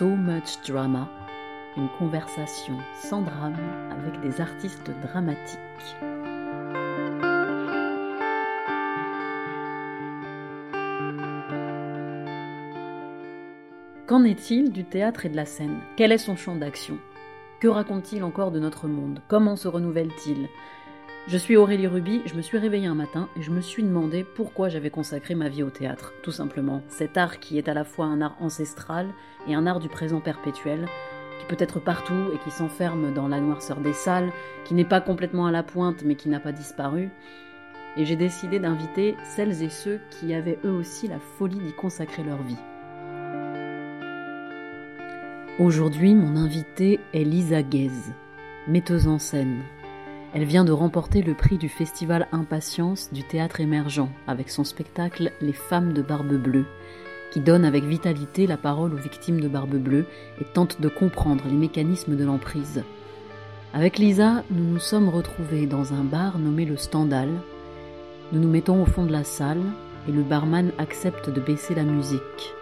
So Much Drama, une conversation sans drame avec des artistes dramatiques. Qu'en est-il du théâtre et de la scène? Quel est son champ d'action? Que raconte-t-il encore de notre monde? Comment se renouvelle-t-il? Je suis Aurélie Ruby, je me suis réveillée un matin et je me suis demandé pourquoi j'avais consacré ma vie au théâtre. Tout simplement, cet art qui est à la fois un art ancestral et un art du présent perpétuel, qui peut être partout et qui s'enferme dans la noirceur des salles, qui n'est pas complètement à la pointe mais qui n'a pas disparu. Et j'ai décidé d'inviter celles et ceux qui avaient eux aussi la folie d'y consacrer leur vie. Aujourd'hui, mon invitée est Lisa Guez, metteuse en scène, elle vient de remporter le prix du festival Impatience du théâtre émergent avec son spectacle Les femmes de Barbe Bleue, qui donne avec vitalité la parole aux victimes de Barbe Bleue et tente de comprendre les mécanismes de l'emprise. Avec Lisa, nous nous sommes retrouvés dans un bar nommé le Stendhal. Nous nous mettons au fond de la salle et le barman accepte de baisser la musique.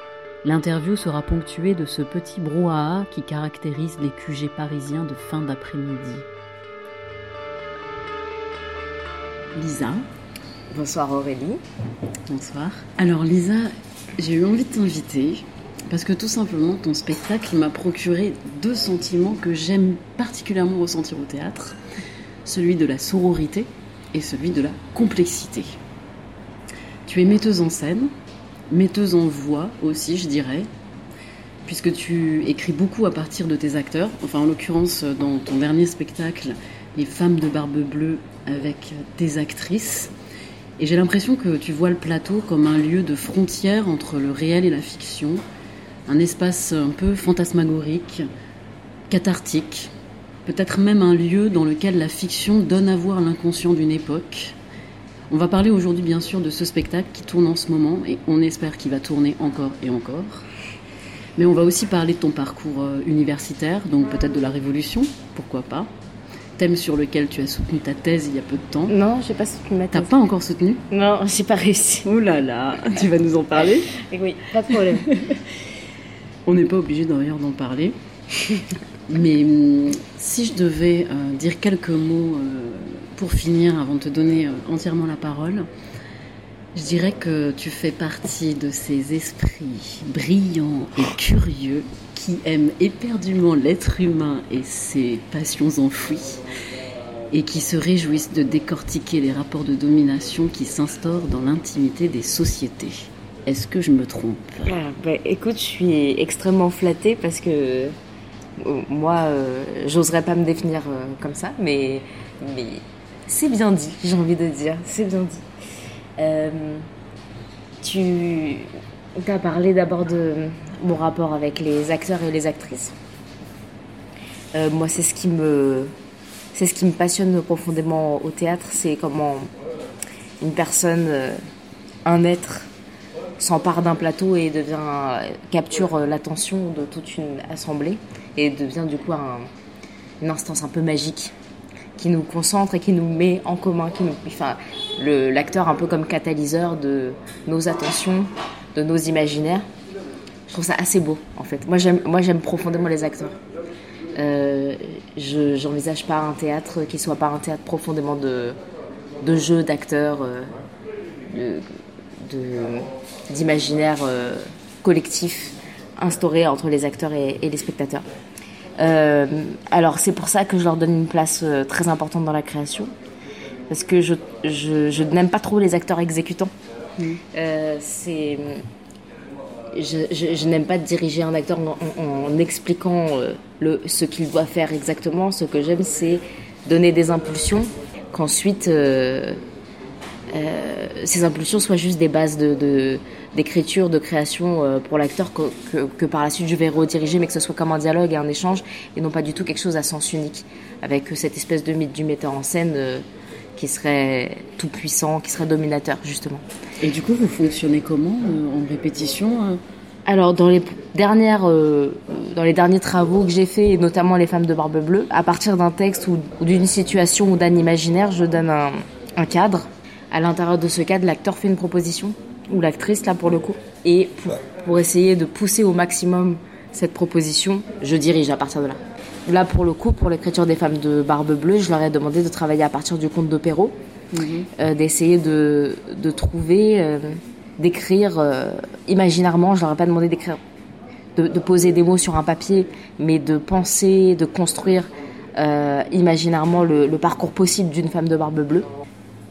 L'interview sera ponctuée de ce petit brouhaha qui caractérise les QG parisiens de fin d'après-midi. Lisa. Bonsoir Aurélie. Bonsoir. Alors Lisa, j'ai eu envie de t'inviter parce que tout simplement ton spectacle m'a procuré deux sentiments que j'aime particulièrement ressentir au théâtre, celui de la sororité et celui de la complexité. Tu es metteuse en scène, metteuse en voix aussi, je dirais, puisque tu écris beaucoup à partir de tes acteurs. Enfin, en l'occurrence, dans ton dernier spectacle, Les femmes de barbe bleue avec des actrices. Et j'ai l'impression que tu vois le plateau comme un lieu de frontière entre le réel et la fiction, un espace un peu fantasmagorique, cathartique, peut-être même un lieu dans lequel la fiction donne à voir l'inconscient d'une époque. On va parler aujourd'hui bien sûr de ce spectacle qui tourne en ce moment et on espère qu'il va tourner encore et encore. Mais on va aussi parler de ton parcours euh, universitaire, donc peut-être de la Révolution, pourquoi pas thème sur lequel tu as soutenu ta thèse il y a peu de temps. Non, j'ai pas soutenu ma thèse. T'as pas encore soutenu Non, j'ai pas réussi. Oh là là, tu vas nous en parler Oui, pas de problème. On n'est pas obligé d'ailleurs d'en parler. Mais hum, si je devais euh, dire quelques mots euh, pour finir, avant de te donner euh, entièrement la parole, je dirais que tu fais partie de ces esprits brillants et curieux qui aiment éperdument l'être humain et ses passions enfouies et qui se réjouissent de décortiquer les rapports de domination qui s'instaurent dans l'intimité des sociétés. Est-ce que je me trompe? Ah, bah, Écoute, je suis extrêmement flattée parce que euh, moi, euh, j'oserais pas me définir euh, comme ça, mais, mais c'est bien dit, j'ai envie de dire, c'est bien dit. Tu as parlé d'abord de mon rapport avec les acteurs et les actrices. moi, c'est ce qui me c'est ce qui me passionne profondément au théâtre, c'est comment une personne, euh, un être, s'empare d'un plateau et devient capture l'attention de toute une assemblée et devient du coup une instance un peu magique qui nous concentre et qui nous met en commun, qui nous, enfin, l'acteur un peu comme catalyseur de nos attentions, de nos imaginaires. Je trouve ça assez beau en fait. Moi j'aime, moi j'aime profondément les acteurs. Euh, je n'envisage pas un théâtre qui soit pas un théâtre profondément de, de jeu d'acteurs, euh, d'imaginaire euh, collectif entre les acteurs et, les spectateurs. Alors c'est pour ça que je leur donne une place très importante dans la création, parce que je, je, n'aime pas trop les acteurs exécutants. Mmh. c'est je, n'aime pas diriger un acteur en, expliquant euh, le, ce qu'il doit faire exactement. Ce que j'aime, c'est donner des impulsions, qu'ensuite euh, euh, ces impulsions soient juste des bases de, d'écriture, de, création pour l'acteur que, que, par la suite je vais rediriger, mais que ce soit comme un dialogue et un échange, et non pas du tout quelque chose à sens unique, avec cette espèce de mythe du metteur en scène qui serait tout puissant, qui serait dominateur justement. Et du coup, vous fonctionnez comment euh, en répétition euh? Alors dans les dernières, euh, dans les derniers travaux que j'ai faits, et notamment les femmes de barbe bleue, à partir d'un texte ou, d'une situation ou d'un imaginaire, je donne un, cadre. À l'intérieur de ce cadre, l'acteur fait une proposition ou l'actrice là pour le coup, et pour, pour essayer de pousser au maximum cette proposition, je dirige à partir de là. Là, pour le coup, pour l'écriture des femmes de Barbe Bleue, je leur ai demandé de travailler à partir du conte de Perrault, mhm. d'essayer de, de, trouver, d'écrire imaginairement. Je leur ai pas demandé d'écrire de, poser des mots sur un papier, mais de penser, de construire euh, imaginairement le, parcours possible d'une femme de barbe bleue.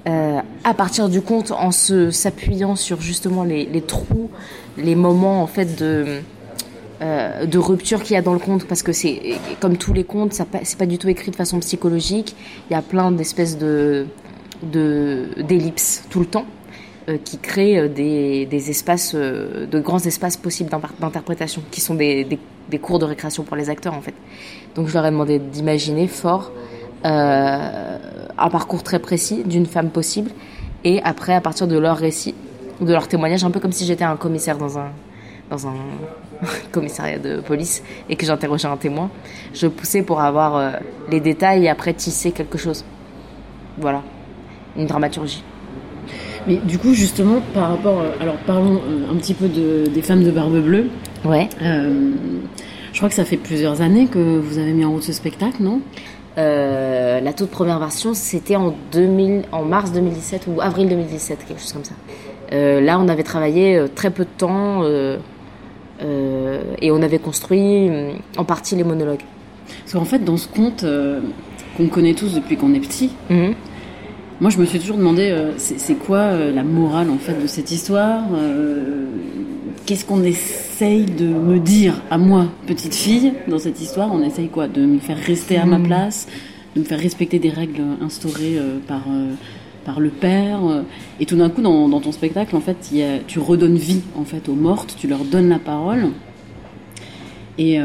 Euh, à partir du conte, en s'appuyant sur justement les, trous, les moments en fait de euh, rupture qu'il y a dans le conte, parce que c'est comme tous les contes, ça c'est pas du tout écrit de façon psychologique. Il y a plein d'espèces de d'ellipses tout le temps. Euh, qui créent des, espaces, de grands espaces possibles d'interprétation, qui sont des, cours de récréation pour les acteurs en fait. Donc je leur ai demandé d'imaginer fort un parcours très précis d'une femme possible, et après à partir de leur récit, de leur témoignage, un peu comme si j'étais un commissaire dans un dans un commissariat de police et que j'interrogeais un témoin, je poussais pour avoir les détails et après tisser quelque chose. Voilà, une dramaturgie. Mais du coup, justement, par rapport. Euh, alors, parlons euh, un petit peu de, des femmes de Barbe Bleue. Ouais. Euh, je crois que ça fait plusieurs années que vous avez mis en route ce spectacle, non? La toute première version, c'était en, 2000, en mars 2017 ou avril 2017, quelque chose comme ça. là, on avait travaillé très peu de temps et on avait construit en partie les monologues. Parce qu'en fait, dans ce conte qu'on connaît tous depuis qu'on est petit, mhm. Moi, je me suis toujours demandé, euh, c'est quoi euh, la morale en fait de cette histoire euh, Qu'est-ce qu'on essaye de me dire à moi, petite fille, dans cette histoire? On essaye quoi? De me faire rester à ma hmm. place, de me faire respecter des règles instaurées par par le père. Et tout d'un coup, dans, ton spectacle, en fait, tu redonnes vie en fait aux mortes, tu leur donnes la parole. Et,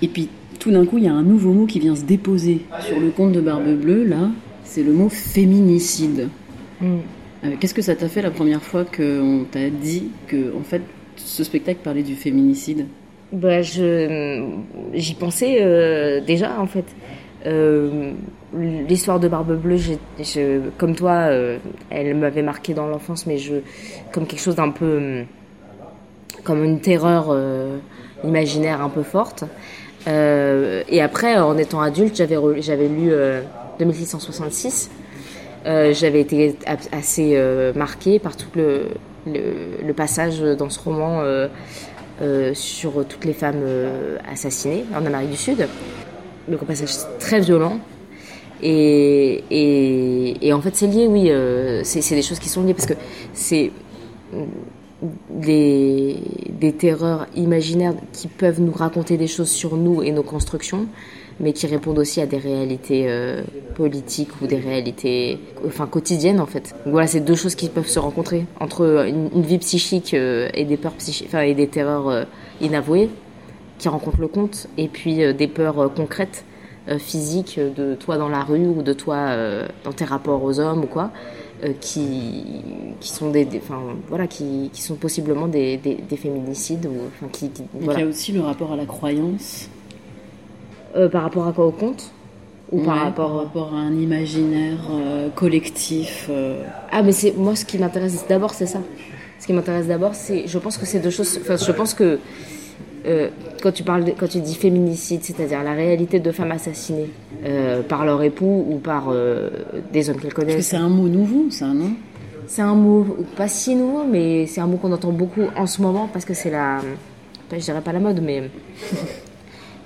et puis, tout d'un coup, il y a un nouveau mot qui vient se déposer sur le compte de Barbe Bleue, là, c'est le mot féminicide. Mm. Euh, qu'est-ce que ça t'a fait la première fois qu'on t'a dit que, en fait, ce spectacle parlait du féminicide bah, J'y pensais euh, déjà, en fait. Euh, l'histoire de Barbe Bleue, comme toi, elle m'avait marqué dans l'enfance, mais je, comme quelque chose d'un peu. comme une terreur imaginaire un peu forte. et après, en étant adulte, j'avais lu 2666, euh, j'avais été assez euh, marquée par tout le, le, passage dans ce roman euh, sur toutes les femmes assassinées en Amérique du Sud. Donc un passage très violent. Et, en fait, c'est lié, oui, c'est des choses qui sont liées parce que c'est des, des terreurs imaginaires qui peuvent nous raconter des choses sur nous et nos constructions mais qui répondent aussi à des réalités euh, politiques ou des réalités enfin, quotidiennes en fait. voilà, c'est deux choses qui peuvent se rencontrer entre une, vie psychique euh, et des peurs psychiques, enfin, et des terreurs euh, inavouées qui rencontrent le conte, et puis des peurs concrètes, physiques de toi dans la rue ou de toi dans tes rapports aux hommes ou quoi. qui, qui sont des, enfin, voilà qui, qui, sont possiblement des, des, féminicides ou enfin, qui, il y a aussi le rapport à la croyance euh, par rapport à quoi au conte ou par, rapport... rapport à un imaginaire euh, collectif euh. Ah, mais c'est moi ce qui m'intéresse d'abord, c'est ça. Ce qui m'intéresse d'abord, c'est, je pense que c'est deux choses. Enfin, je pense que quand tu parles, quand tu dis féminicide, c'est-à-dire la réalité de femmes assassinées par leur époux ou par des hommes qu'elles connaissent. Parce que c'est un mot nouveau, ça, non? C'est un mot pas si nouveau, mais c'est un mot qu'on entend beaucoup en ce moment parce que c'est la, je dirais pas la mode, mais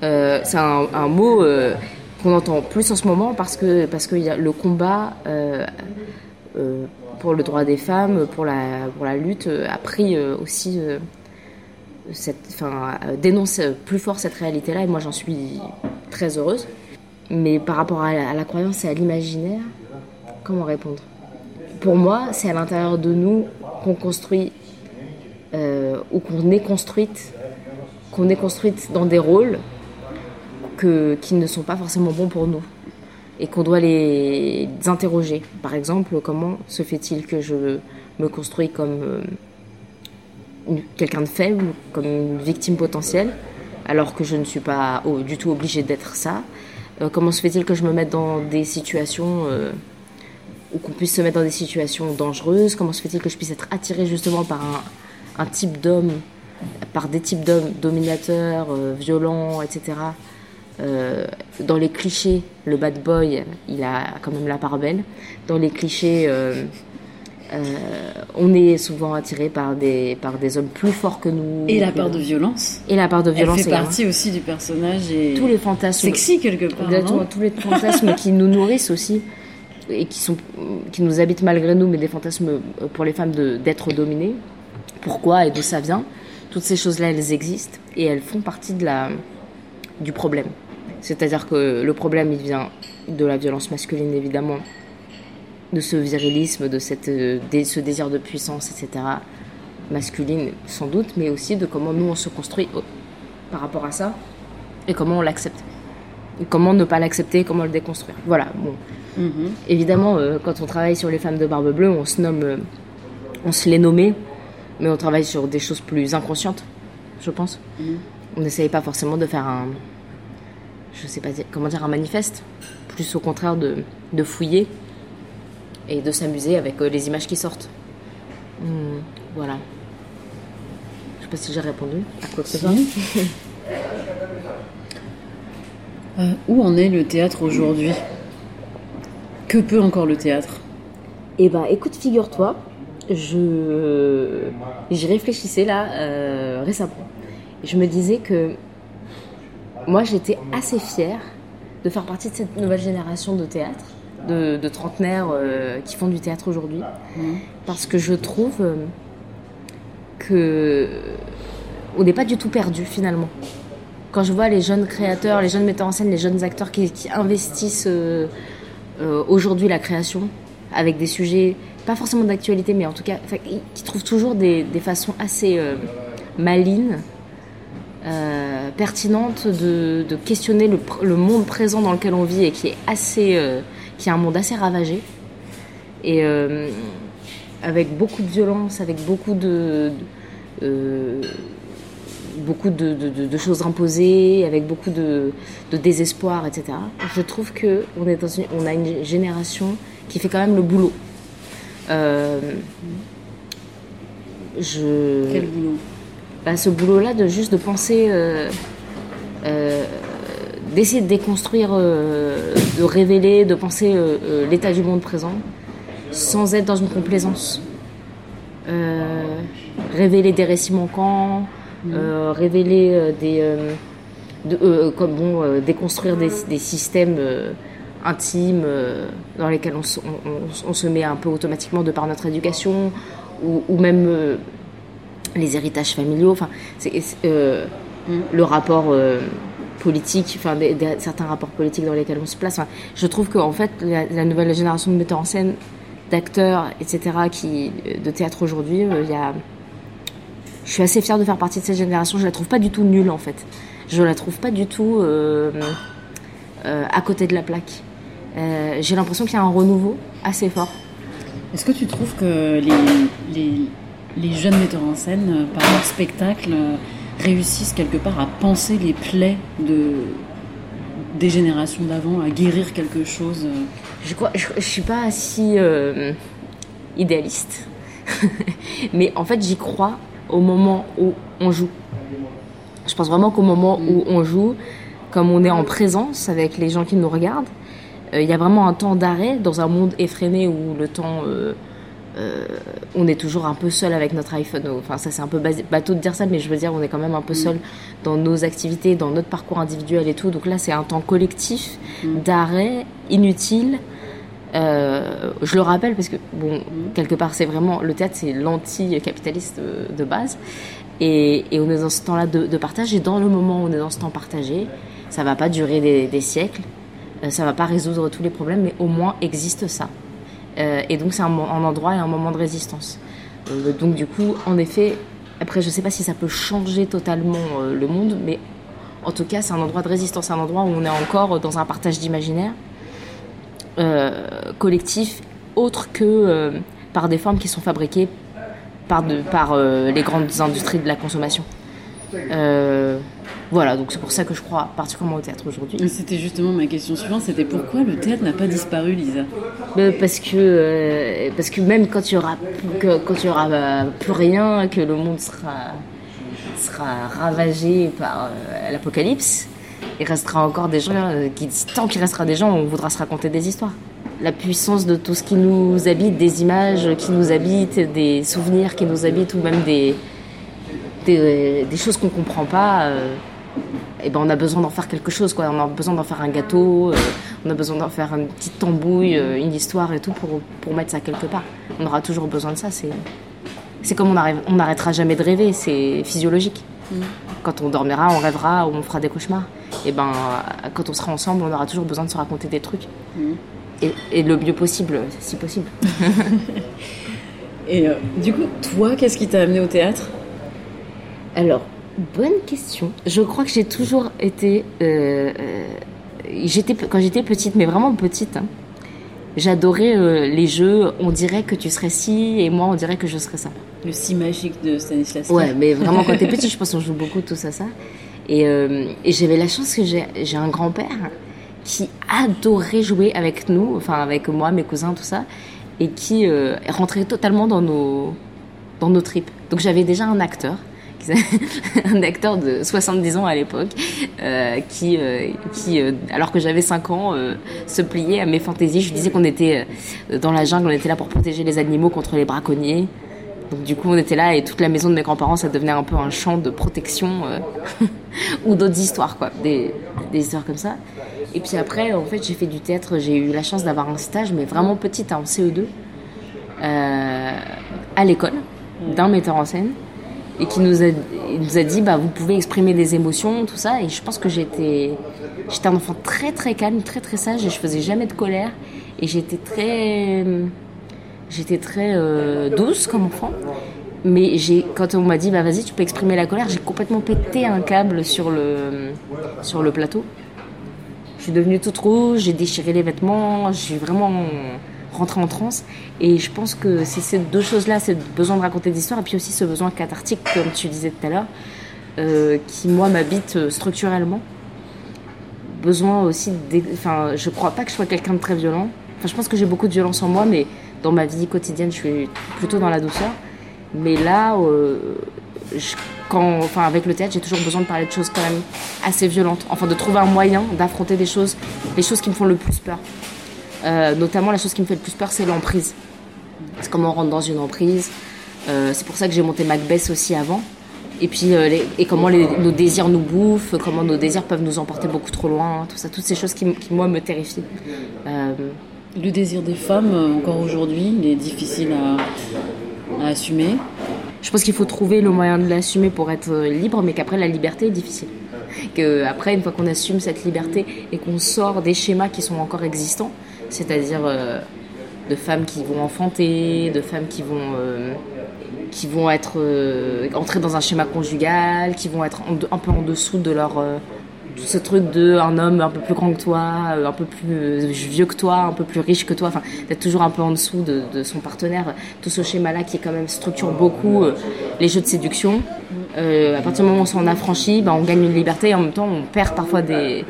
euh, c'est un, mot euh, qu'on entend plus en ce moment parce que, parce que le combat euh, pour le droit des femmes, pour la, pour la lutte, a pris aussi cette, enfin, dénonce plus fort cette réalité-là et moi j'en suis très heureuse. Mais par rapport à la, croyance et à l'imaginaire, comment répondre? Pour moi, c'est à l'intérieur de nous qu'on construit ou qu'on est construite, qu'on est construite dans des rôles qui ne sont pas forcément bons pour nous et qu'on doit les interroger. Par exemple, comment se fait-il que je me construis comme euh, quelqu'un de faible, comme une victime potentielle, alors que je ne suis pas du tout obligée d'être ça? Euh, Comment se fait-il que je me mette dans des situations euh, ou qu'on puisse se mettre dans des situations dangereuses? Comment se fait-il que je puisse être attirée justement par un, type d'homme par des types d'hommes dominateurs, violents, etc. Euh, dans les clichés, le bad boy, il a quand même la part belle. Dans les clichés, euh, euh, on est souvent attiré par des, par des hommes plus forts que nous. Et la part de violence. Et la part de violence Elle fait partie aussi du personnage et Tous les fantasmes. sexy quelque part. Exactement, tous les fantasmes qui nous nourrissent aussi et qui, sont, qui nous habitent malgré nous, mais des fantasmes pour les femmes d'être dominées. Pourquoi et d'où ça vient Toutes ces choses-là, elles existent et elles font partie de la, du problème. C'est-à-dire que le problème, il vient de la violence masculine, évidemment, de ce virilisme, de cette, euh, dé- ce désir de puissance, etc. Masculine, sans doute, mais aussi de comment nous, on se construit par rapport à ça et comment on l'accepte. Et comment ne pas l'accepter, comment le déconstruire. Voilà, bon. Mhm. Évidemment, euh, quand on travaille sur les femmes de barbe bleue, on se nomme, euh, on se les nommait, mais on travaille sur des choses plus inconscientes, je pense. Mhm. On n'essaye pas forcément de faire un, je sais pas comment dire, un manifeste, plus au contraire de, de fouiller et de s'amuser avec euh, les images qui sortent. Hmm, voilà. Je sais pas si j'ai répondu à quoi que ce soit. Euh, où en est le théâtre aujourd'hui? Que peut encore le théâtre? Eh ben, écoute, figure-toi, je j'y réfléchissais là euh, récemment. Je me disais que moi, j'étais assez fière de faire partie de cette nouvelle génération de théâtre, de, de trentenaires euh, qui font du théâtre aujourd'hui, parce que je trouve euh, que on n'est pas du tout perdu finalement. Quand je vois les jeunes créateurs, les jeunes metteurs en scène, les jeunes acteurs qui, qui investissent euh, euh, aujourd'hui la création avec des sujets, pas forcément d'actualité, mais en tout cas, qui trouvent toujours des, des façons assez malines, euh, pertinentes de, questionner le, le monde présent dans lequel on vit et qui est assez, euh, qui est un monde assez ravagé et euh, avec beaucoup de violence, avec beaucoup de, euh, beaucoup de, choses imposées, avec beaucoup de, désespoir, etc. Je trouve que on est a une génération qui fait quand même le boulot. Je, Quel boulot? Bah, ce boulot-là de juste de penser, euh, euh, d'essayer de déconstruire, euh, de révéler, de penser l'état du monde présent, sans être dans une complaisance. Révéler des récits manquants, révéler des, de- comme bon, déconstruire des, des systèmes intimes dans lesquels on, se- met un peu automatiquement de par notre éducation, ou, même les héritages familiaux, enfin, euh, le rapport euh, politique, enfin, des- des- certains rapports politiques dans lesquels on se place. Enfin, je trouve qu'en fait, la, la nouvelle génération de metteurs en scène, d'acteurs, etc., qui, de théâtre aujourd'hui, euh, il y a. Je suis assez fière de faire partie de cette génération. Je la trouve pas du tout nulle, en fait. Je la trouve pas du tout euh, euh, à côté de la plaque. Euh, J'ai l'impression qu'il y a un renouveau assez fort. Est-ce que tu trouves que les, les, les jeunes metteurs en scène, euh, par leur spectacle, euh, réussissent quelque part à penser les plaies de, des générations d'avant, à guérir quelque chose euh, Je, crois, je, je suis pas si euh, idéaliste, mais en fait j'y crois au moment où on joue. Je pense vraiment qu'au moment où on joue, comme on est en présence avec les gens qui nous regardent, euh, il y a vraiment un temps d'arrêt dans un monde effréné où le temps, euh, euh, on est toujours un peu seul avec notre iPhone. Enfin ça c'est un peu bateau de dire ça, mais je veux dire on est quand même un peu seul dans nos activités, dans notre parcours individuel et tout. Donc là c'est un temps collectif d'arrêt inutile. Euh, je le rappelle parce que, bon, quelque part, c'est vraiment le théâtre, c'est l'anti-capitaliste euh, de base. Et, et on est dans ce temps-là de, de partage. Et dans le moment où on est dans ce temps partagé, ça va pas durer des, des siècles, ça va pas résoudre tous les problèmes, mais au moins existe ça. Euh, et donc, c'est un, endroit et un moment de résistance. Euh, donc, du coup, en effet, après, je sais pas si ça peut changer totalement euh, le monde, mais en tout cas, c'est un endroit de résistance, un endroit où on est encore dans un partage d'imaginaire collectif autre que par des formes qui sont fabriquées par, les grandes industries de la consommation. Euh, voilà, donc c'est pour ça que je crois particulièrement au théâtre aujourd'hui. C'était justement ma question suivante, c'était pourquoi le théâtre n'a pas disparu, Lisa? Euh, Parce que, euh, parce que même quand il y aura, que, quand il y aura euh, plus rien, que le monde sera, sera ravagé par l'apocalypse, il restera encore des gens qui, tant qu'il restera des gens, on voudra se raconter des histoires. La puissance de tout ce qui nous habite, des images qui nous habitent, des souvenirs qui nous habitent, ou même des, des, choses qu'on comprend pas. et eh ben on a besoin d'en faire quelque chose, quoi. On a besoin d'en faire un gâteau, on a besoin d'en faire une petite tambouille, une histoire et tout pour, pour mettre ça quelque part. On aura toujours besoin de ça. C'est c'est comme on n'arrêtera jamais de rêver, c'est physiologique. Mm. Quand on dormira, on rêvera, on fera des cauchemars. Et ben, quand on sera ensemble, on aura toujours besoin de se raconter des trucs. Mm. Et, le mieux possible, si possible. et euh, du coup, toi, qu'est-ce qui t'a amené au théâtre? Alors, bonne question. Je crois que j'ai toujours été. Euh, euh, j'étais quand j'étais petite, mais vraiment petite. Hein, j'adorais les jeux. On dirait que tu serais ci et moi, on dirait que je serais ça. Le si magique de Stanislas. Ouais, mais vraiment quand t'es petit, je pense qu'on joue beaucoup tout ça, ça. Et, euh, et j'avais la chance que j'ai un grand-père qui adorait jouer avec nous, enfin avec moi, mes cousins, tout ça, et qui euh, rentrait totalement dans nos, dans nos tripes. Donc j'avais déjà un acteur, un acteur de 70 ans à l'époque, euh, qui, euh, qui alors que j'avais 5 ans, se pliait à mes fantaisies. Je disais qu'on était dans la jungle, on était là pour protéger les animaux contre les braconniers. Donc du coup, on était là et toute la maison de mes grands-parents, ça devenait un peu un champ de protection euh, ou d'autres histoires, quoi, des, histoires comme ça. Et puis après, en fait, j'ai fait du théâtre. J'ai eu la chance d'avoir un stage, mais vraiment petite, en CE2, euh, à l'école, d'un metteur en scène, et qui nous a, nous a dit, bah, vous pouvez exprimer des émotions, tout ça. Et je pense que j'étais, j'étais un enfant très très calme, très très sage, et je faisais jamais de colère, et j'étais très J'étais très euh, douce comme enfant. Mais j'ai, quand on m'a dit, bah vas-y, tu peux exprimer la colère, j'ai complètement pété un câble sur le, sur le plateau. Je suis devenue toute rouge, j'ai déchiré les vêtements, j'ai vraiment rentré en transe. Et je pense que c'est ces deux choses-là, c'est le besoin de raconter des histoires et puis aussi ce besoin cathartique, comme tu disais tout à l'heure, euh, qui, moi, m'habite euh, structurellement. Besoin aussi. Enfin, je crois pas que je sois quelqu'un de très violent. Enfin, je pense que j'ai beaucoup de violence en moi, mais dans ma vie quotidienne, je suis plutôt dans la douceur. Mais là, euh, quand, enfin, avec le théâtre, j'ai toujours besoin de parler de choses quand même assez violentes. Enfin, de trouver un moyen d'affronter des choses, les choses qui me font le plus peur. Euh, notamment, la chose qui me fait le plus peur, c'est l'emprise. C'est comment on rentre dans une emprise. Euh, c'est pour ça que j'ai monté Macbeth aussi avant. Et puis, et comment nos désirs nous bouffent, comment nos désirs peuvent nous emporter beaucoup trop loin, tout ça, toutes ces choses qui, qui moi, me terrifient. Le désir des femmes, euh, encore aujourd'hui, il est difficile à, assumer. Je pense qu'il faut trouver le moyen de l'assumer pour être euh, libre, mais qu'après la liberté est difficile. Que après, une fois qu'on assume cette liberté et qu'on sort des schémas qui sont encore existants, c'est-à-dire euh, de femmes qui vont enfanter, de femmes qui vont vont être entrer dans un schéma conjugal, qui vont être un peu en dessous de leur ce truc de un homme un peu plus grand que toi, euh, un peu plus euh, vieux que toi, un peu plus riche que toi, enfin d'être toujours un peu en dessous de, son partenaire, tout ce schéma-là qui est quand même structure beaucoup euh, les jeux de séduction. à partir du moment où on s'en affranchit, ben, on gagne une liberté et en même temps on perd parfois des,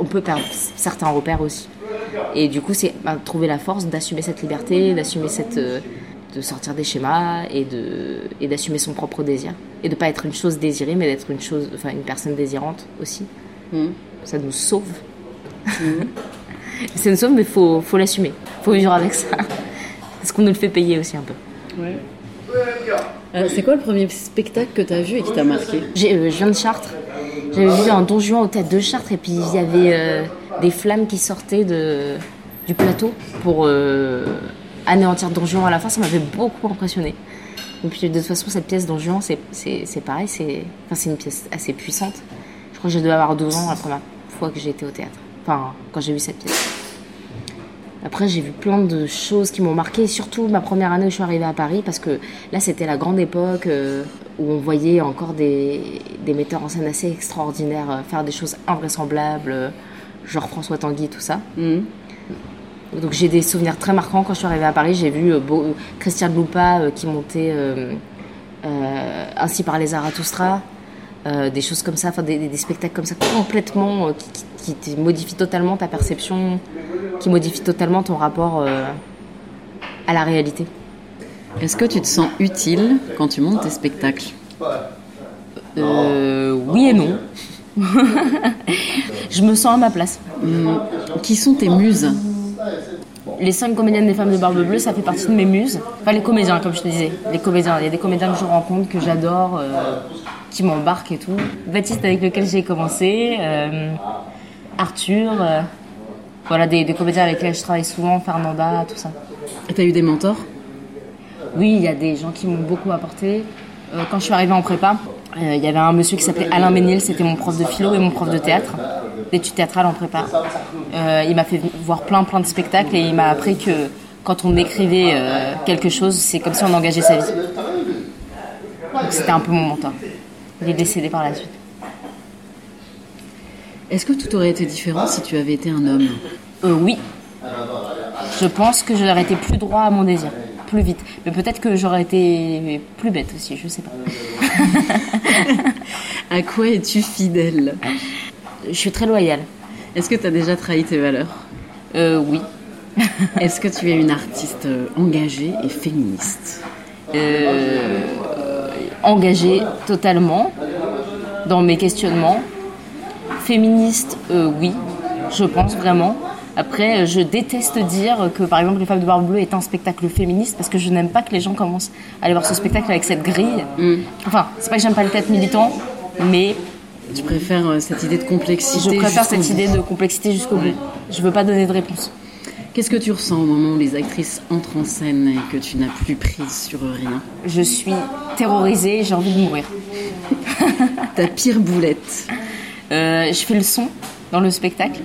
on peut perdre certains repères aussi. Et du coup c'est ben, trouver la force d'assumer cette liberté, d'assumer cette de sortir des schémas et de et d'assumer son propre désir et de pas être une chose désirée mais d'être une chose enfin une personne désirante aussi mm. ça nous sauve mm. ça nous sauve mais faut faut l'assumer faut vivre avec ça parce qu'on nous le fait payer aussi un peu ouais. Euh, c'est quoi le premier spectacle que tu as vu et qui t'a marqué? Euh, Je viens de Chartres. J'avais vu un Don Juan au tête de Chartres et puis il y avait euh, des flammes qui sortaient de, du plateau pour anéantir Don à la fin, ça m'avait beaucoup impressionné. Et puis de toute façon, cette pièce Don c'est pareil, c'est enfin, une pièce assez puissante. Je crois que j'ai dû avoir 12 ans la première fois que j'ai été au théâtre. Enfin, quand j'ai vu cette pièce. Après, j'ai vu plein de choses qui m'ont marqué, surtout ma première année où je suis arrivée à Paris, parce que là, c'était la grande époque euh, où on voyait encore des, des, metteurs en scène assez extraordinaires euh, faire des choses invraisemblables, euh, genre François Tanguy, tout ça. Mhm. Donc j'ai des souvenirs très marquants quand je suis arrivée à Paris. J'ai vu euh, Christian Lupa euh, qui montait euh, ainsi par les Zarathustra, des choses comme ça, enfin des, spectacles comme ça complètement qui, qui, modifient totalement ta perception, qui modifient totalement ton rapport à la réalité. Est-ce que tu te sens utile quand tu montes tes spectacles Euh, oui et non. je me sens à ma place. Hum, Qui sont tes muses Les cinq comédiennes des femmes de Barbe Bleue, ça fait partie de mes muses. Enfin, les comédiens, comme je te disais. Les comédiens. Il y a des comédiens que je rencontre, que j'adore, euh, qui m'embarquent et tout. Baptiste, avec lequel j'ai commencé. euh, Arthur. euh, voilà, des, des comédiens avec lesquels je travaille souvent. Fernanda, tout ça. Et T'as eu des mentors Oui, il y a des gens qui m'ont beaucoup apporté. Euh, quand je suis arrivée en prépa, euh, il y avait un monsieur qui s'appelait Alain Ménil, c'était mon prof de philo et mon prof de théâtre, d'études théâtrales en prépa. Euh, il m'a fait voir plein plein de spectacles et il m'a appris que quand on écrivait quelque chose, c'est comme si on engageait sa vie. Donc c'était un peu mon mentor. Il est décédé par la suite. Est-ce que tout aurait été différent si tu avais été un homme? Euh, oui. Je pense que j'aurais été plus droit à mon désir, plus vite. Mais peut-être que j'aurais été plus bête aussi, je sais pas. À quoi es-tu fidèle? Je suis très loyale. Est-ce que tu as déjà trahi tes valeurs? Euh, oui. Est-ce que tu es une artiste euh, engagée et féministe? Euh, engagée totalement dans mes questionnements. Féministe, euh, oui, je pense vraiment. Après, je déteste dire que, par exemple, Les Femmes de Barbe Bleue est un spectacle féministe parce que je n'aime pas que les gens commencent à aller voir ce spectacle avec cette grille. Enfin, c'est pas que j'aime pas le théâtre militant, mais Tu préfères euh, cette idée de complexité je préfère cette bout. idée de complexité jusqu'au bout. Je veux pas donner de réponse. Qu'est-ce que tu ressens au moment où les actrices entrent en scène et que tu n'as plus prise sur rien? Je suis terrorisée, j'ai envie de mourir. Ta pire boulette Euh, je fais le son dans le spectacle.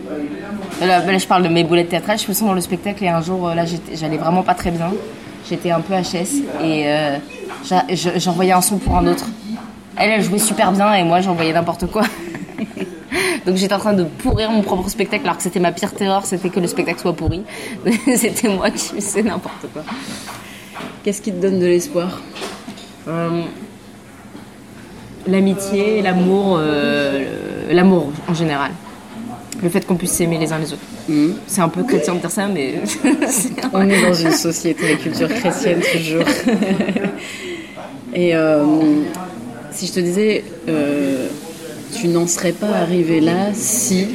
Là, là, je parle de mes boulettes théâtrales. Je fais le son dans le spectacle et un jour, euh, là, j'allais vraiment pas très bien. J'étais un peu HS et euh, j'envoyais un son pour un autre. Elle, elle jouait super bien et moi, j'envoyais n'importe quoi. Donc j'étais en train de pourrir mon propre spectacle alors que c'était ma pire terreur, c'était que le spectacle soit pourri. c'était moi qui faisais n'importe quoi. Qu'est-ce qui te donne de l'espoir? Euh, L'amitié, l'amour, euh, l'amour en général. Le fait qu'on puisse s'aimer les uns les autres. Mhm. C'est un peu chrétien de dire ça, mais On est dans une société et culture chrétienne toujours. Et euh, si je te disais, euh, tu n'en serais pas arrivé là si...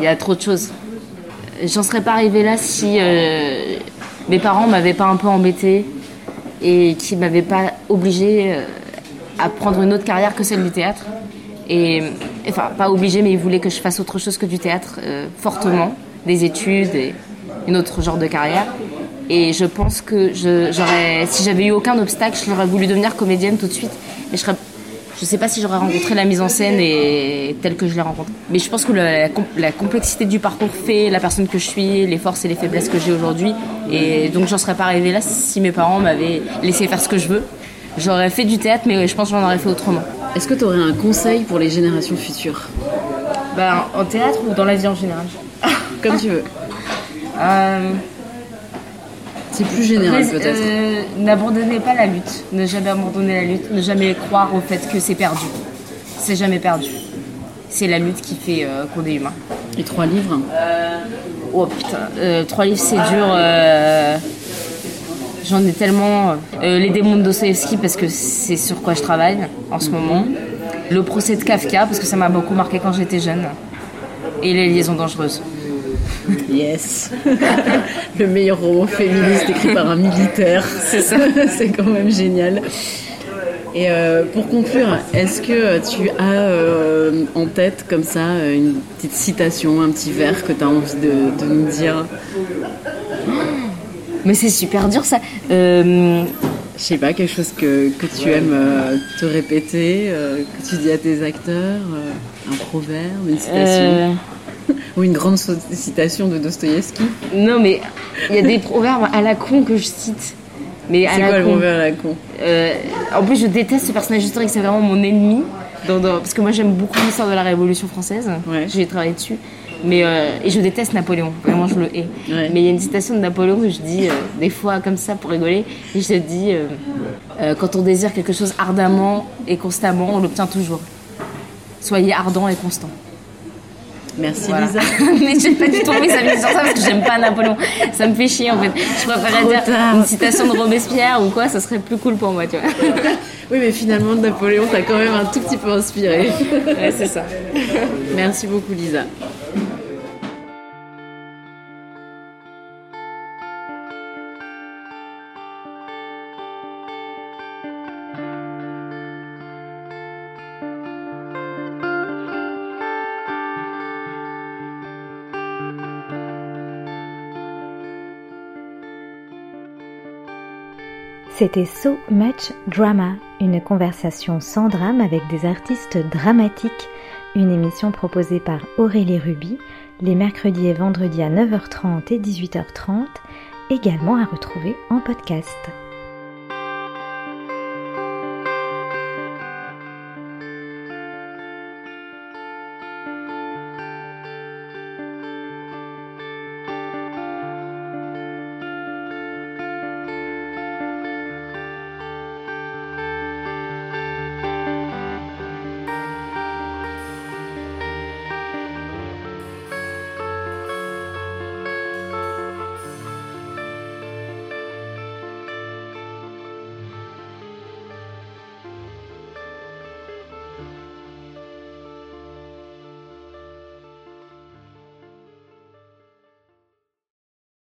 il y a trop de choses. J'en serais pas arrivée là si euh, mes parents m'avaient pas un peu embêtée et qui m'avaient pas obligée euh, à prendre une autre carrière que celle du théâtre. Et enfin, pas obligée, mais ils voulaient que je fasse autre chose que du théâtre euh, fortement, des études et une autre genre de carrière. Et je pense que j'aurais, si j'avais eu aucun obstacle, je l'aurais voulu devenir comédienne tout de suite. Et je serais je sais pas si j'aurais rencontré la mise en scène et telle que je l'ai rencontrée. Mais je pense que la, la complexité du parcours fait la personne que je suis, les forces et les faiblesses que j'ai aujourd'hui. Et donc j'en serais pas arrivée là si mes parents m'avaient laissé faire ce que je veux. J'aurais fait du théâtre, mais je pense que j'en aurais fait autrement. Est-ce que tu aurais un conseil pour les générations futures Ben, en théâtre ou dans la vie en général Comme tu veux. Euh, C'est plus général peut-être. euh, N'abandonnez pas la lutte. Ne jamais abandonner la lutte. Ne jamais croire au fait que c'est perdu. C'est jamais perdu. C'est la lutte qui fait euh, qu'on est humain. Et trois livres Oh putain, trois livres c'est dur. Euh, J'en ai tellement. Euh, les démons de Dostoevsky parce que c'est sur quoi je travaille en ce moment. Le procès de Kafka parce que ça m'a beaucoup marqué quand j'étais jeune. Et les liaisons dangereuses. Yes Le meilleur roman féministe écrit par un militaire. C'est ça. C'est quand même génial. Et euh, pour conclure, est-ce que tu as euh, en tête comme ça une petite citation, un petit vers que tu as envie de, de nous dire? Mais c'est super dur ça. Euh, Je sais pas, quelque chose que, que tu aimes euh, te répéter, euh, que tu dis à tes acteurs, un proverbe, une citation ou une grande citation de Dostoïevski. Non, mais il y a des proverbes à la con que je cite. Mais à C'est la quoi le con. proverbe à la con? En plus, je déteste ce personnage historique, c'est vraiment mon ennemi. Dans- dans- parce que moi, j'aime beaucoup l'histoire de la Révolution française. Ouais. J'ai travaillé dessus. Mais, euh, et je déteste Napoléon. Vraiment, je le hais. Ouais. Mais il y a une citation de Napoléon que je dis euh, des fois comme ça pour rigoler. Et je dis euh, Quand on désire quelque chose ardemment et constamment, on l'obtient toujours. Soyez ardent et constant. Merci Voilà. Lisa. mais j'ai pas du tout envie de s'amuser sur ça parce que j'aime pas Napoléon. Ça me fait chier en fait. Je préférerais dire tard. une citation de Robespierre ou quoi, ça serait plus cool pour moi, tu vois. Oui, mais finalement, Napoléon t'a quand même un tout petit peu inspiré. ouais, c'est ça. Merci beaucoup, Lisa. C'était So Much Drama, une conversation sans drame avec des artistes dramatiques, une émission proposée par Aurélie Ruby les mercredis et vendredis à 9h30 et 18h30, également à retrouver en podcast.